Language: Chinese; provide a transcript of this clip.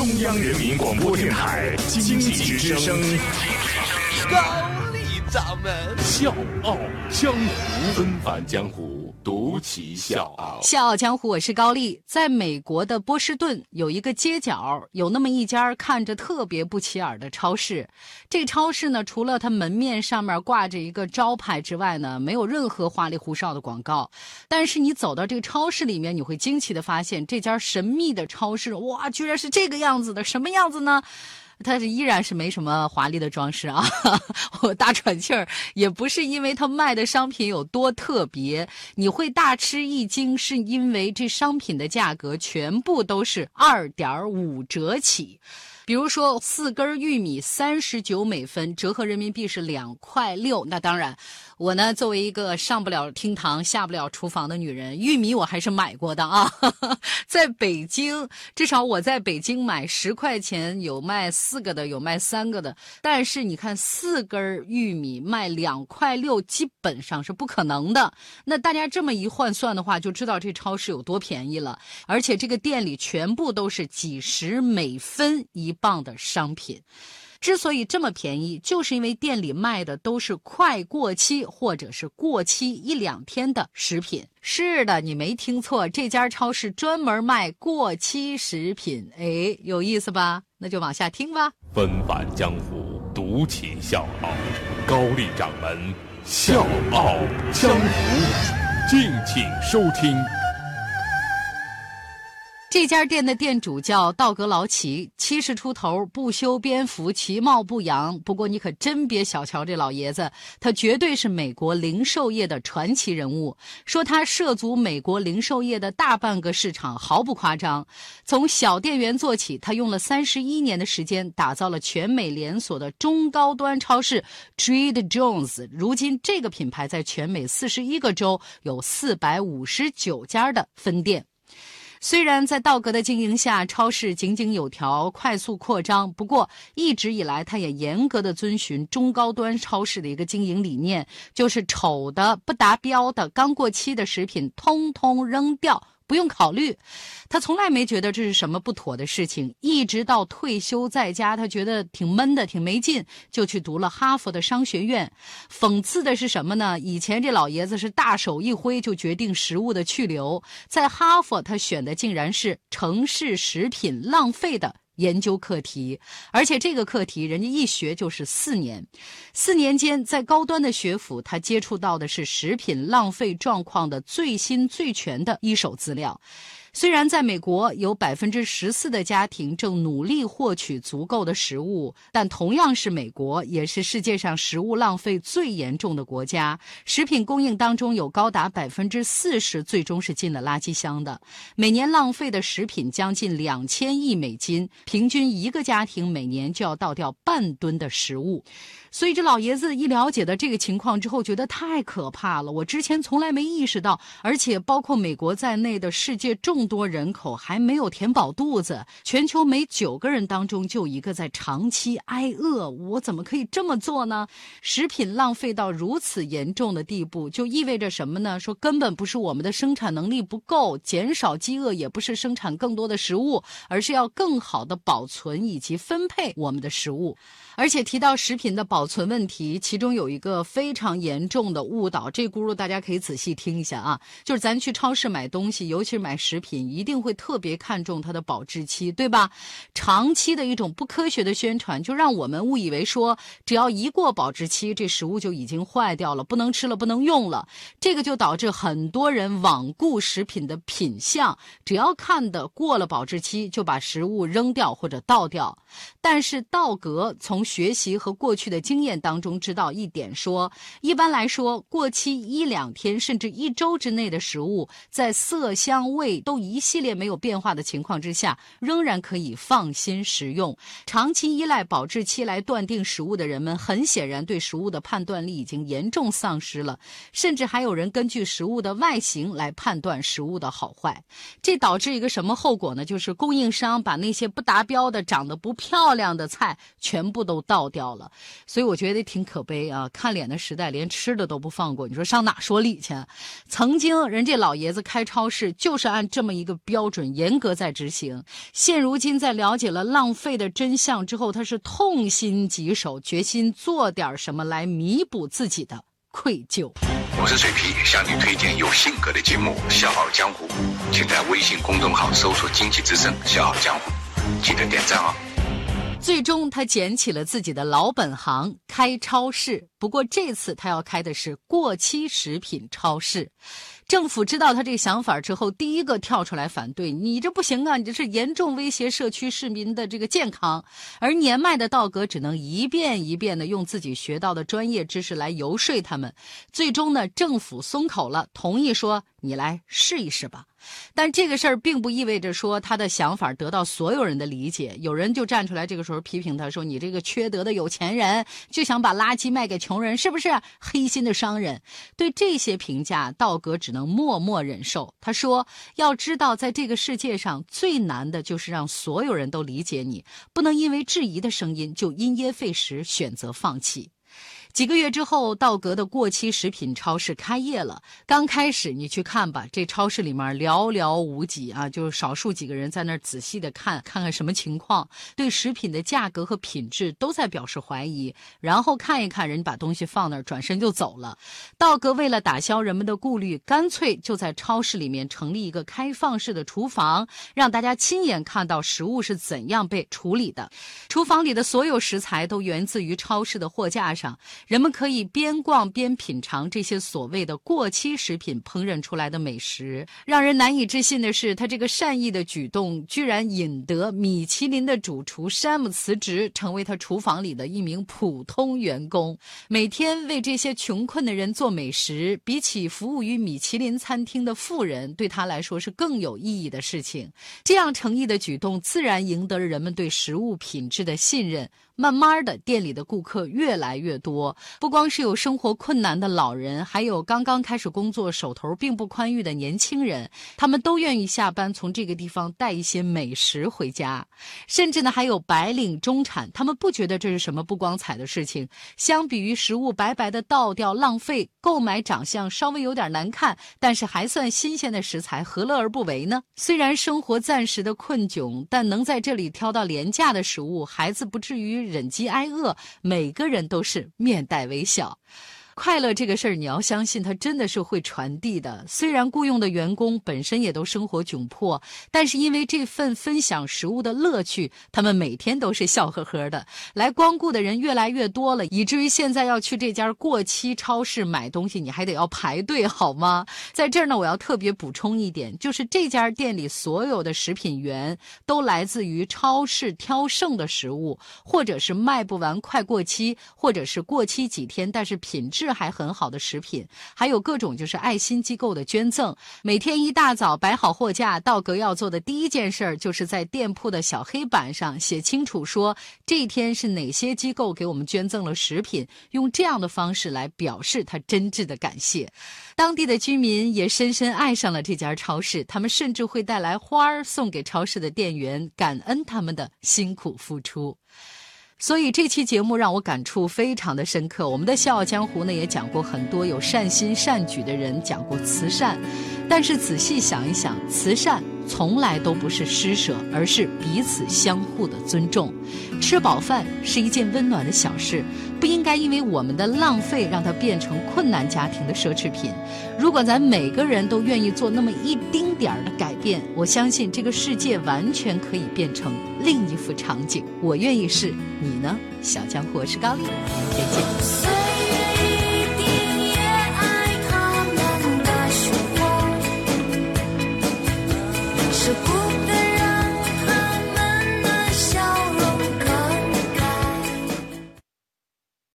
中央人民广播电台经济之声，高丽掌门。笑傲江湖，恩返江湖，独骑笑傲。笑傲江湖，我是高丽。在美国的波士顿有一个街角，有那么一家看着特别不起眼的超市。这个超市呢，除了它门面上面挂着一个招牌之外呢，没有任何花里胡哨的广告。但是你走到这个超市里面，你会惊奇的发现，这家神秘的超市，哇，居然是这个样子的！什么样子呢？它是依然是没什么华丽的装饰啊，我大喘气儿，也不是因为它卖的商品有多特别，你会大吃一惊，是因为这商品的价格全部都是二点五折起。比如说，四根玉米三十九美分，折合人民币是两块六。那当然，我呢作为一个上不了厅堂、下不了厨房的女人，玉米我还是买过的啊。在北京，至少我在北京买十块钱有卖四个的，有卖三个的。但是你看，四根玉米卖两块六，基本上是不可能的。那大家这么一换算的话，就知道这超市有多便宜了。而且这个店里全部都是几十美分一。磅的商品，之所以这么便宜，就是因为店里卖的都是快过期或者是过期一两天的食品。是的，你没听错，这家超市专门卖过期食品。哎，有意思吧？那就往下听吧。纷繁江湖，独起笑傲，高丽掌门笑傲江湖，敬请收听。这家店的店主叫道格劳奇，七十出头，不修边幅，其貌不扬。不过你可真别小瞧这老爷子，他绝对是美国零售业的传奇人物。说他涉足美国零售业的大半个市场，毫不夸张。从小店员做起，他用了三十一年的时间，打造了全美连锁的中高端超市 Trader Jones。如今，这个品牌在全美四十一个州有四百五十九家的分店。虽然在道格的经营下，超市井井有条、快速扩张，不过一直以来，他也严格的遵循中高端超市的一个经营理念，就是丑的、不达标的、刚过期的食品，通通扔掉。不用考虑，他从来没觉得这是什么不妥的事情。一直到退休在家，他觉得挺闷的，挺没劲，就去读了哈佛的商学院。讽刺的是什么呢？以前这老爷子是大手一挥就决定食物的去留，在哈佛他选的竟然是城市食品浪费的。研究课题，而且这个课题人家一学就是四年，四年间在高端的学府，他接触到的是食品浪费状况的最新最全的一手资料。虽然在美国有百分之十四的家庭正努力获取足够的食物，但同样是美国，也是世界上食物浪费最严重的国家。食品供应当中有高达百分之四十最终是进了垃圾箱的，每年浪费的食品将近两千亿美金，平均一个家庭每年就要倒掉半吨的食物。所以这老爷子一了解到这个情况之后，觉得太可怕了。我之前从来没意识到，而且包括美国在内的世界重多人口还没有填饱肚子，全球每九个人当中就一个在长期挨饿。我怎么可以这么做呢？食品浪费到如此严重的地步，就意味着什么呢？说根本不是我们的生产能力不够，减少饥饿也不是生产更多的食物，而是要更好的保存以及分配我们的食物。而且提到食品的保存问题，其中有一个非常严重的误导，这轱辘大家可以仔细听一下啊。就是咱去超市买东西，尤其是买食品品，一定会特别看重它的保质期，对吧？长期的一种不科学的宣传，就让我们误以为说，只要一过保质期，这食物就已经坏掉了，不能吃了，不能用了。这个就导致很多人罔顾食品的品相，只要看的过了保质期，就把食物扔掉或者倒掉。但是道格从学习和过去的经验当中知道一点，说一般来说，过期一两天甚至一周之内的食物，在色香味都一系列没有变化的情况之下，仍然可以放心食用。长期依赖保质期来断定食物的人们，很显然对食物的判断力已经严重丧失了，甚至还有人根据食物的外形来判断食物的好坏。这导致一个什么后果呢？就是供应商把那些不达标的、长得不漂亮的菜全部都。倒掉了，所以我觉得挺可悲啊！看脸的时代，连吃的都不放过，你说上哪说理去？曾经人家老爷子开超市就是按这么。么一个标准，严格在执行。现如今在了解了浪费的真相之后，他是痛心疾首，决心做点什么来弥补自己的愧疚。我是水皮，向你推荐有性格的节目《笑傲江湖》，请在微信公众号搜索“经济之声笑傲江湖”，记得点赞哦。最终，他捡起了自己的老本行，开超市。不过这次他要开的是过期食品超市。政府知道他这个想法之后，第一个跳出来反对：“你这不行啊！你这是严重威胁社区市民的这个健康。”而年迈的道格只能一遍一遍的用自己学到的专业知识来游说他们。最终呢，政府松口了，同意说：“你来试一试吧。”但这个事儿并不意味着说他的想法得到所有人的理解。有人就站出来，这个时候批评他说：“你这个缺德的有钱人，就想把垃圾卖给穷穷人，是不是黑心的商人？”对这些评价，道格只能默默忍受。他说：“要知道，在这个世界上最难的就是让所有人都理解你，不能因为质疑的声音就因噎废食，选择放弃。”几个月之后，道格的过期食品超市开业了。刚开始你去看吧，这超市里面寥寥无几啊，就是少数几个人在那儿仔细的看，看看什么情况，对食品的价格和品质都在表示怀疑。然后看一看人把东西放那儿，转身就走了。道格为了打消人们的顾虑，干脆就在超市里面成立一个开放式的厨房，让大家亲眼看到食物是怎样被处理的。厨房里的所有食材都源自于超市的货架上。人们可以边逛边品尝这些所谓的过期食品烹饪出来的美食。让人难以置信的是，他这个善意的举动居然引得米其林的主厨山姆辞职，成为他厨房里的一名普通员工。每天为这些穷困的人做美食，比起服务于米其林餐厅的富人，对他来说是更有意义的事情。这样诚意的举动，自然赢得了人们对食物品质的信任。慢慢的，店里的顾客越来越多。不光是有生活困难的老人，还有刚刚开始工作、手头并不宽裕的年轻人，他们都愿意下班从这个地方带一些美食回家。甚至呢，还有白领、中产，他们不觉得这是什么不光彩的事情。相比于食物白白的倒掉、浪费，购买长相稍微有点难看，但是还算新鲜的食材，何乐而不为呢？虽然生活暂时的困窘，但能在这里挑到廉价的食物，孩子不至于。忍饥挨饿，每个人都是面面带微笑。快乐这个事儿，你要相信它真的是会传递的。虽然雇佣的员工本身也都生活窘迫，但是因为这份分享食物的乐趣，他们每天都是笑呵呵的。来光顾的人越来越多了，以至于现在要去这家过期超市买东西，你还得要排队，好吗？在这儿呢，我要特别补充一点，就是这家店里所有的食品源都来自于超市挑剩的食物，或者是卖不完快过期，或者是过期几天但是品质。质还很好的食品，还有各种就是爱心机构的捐赠。每天一大早摆好货架，道格要做的第一件事儿，就是在店铺的小黑板上写清楚，说这一天是哪些机构给我们捐赠了食品，用这样的方式来表示他真挚的感谢。当地的居民也深深爱上了这家超市，他们甚至会带来花儿送给超市的店员，感恩他们的辛苦付出。所以这期节目让我感触非常的深刻。我们的《笑傲江湖》呢也讲过很多有善心善举的人，讲过慈善，但是仔细想一想，慈善。从来都不是施舍，而是彼此相互的尊重。吃饱饭是一件温暖的小事，不应该因为我们的浪费让它变成困难家庭的奢侈品。如果咱每个人都愿意做那么一丁点儿的改变，我相信这个世界完全可以变成另一幅场景。我愿意试，你呢？小江湖是高丽，明天见。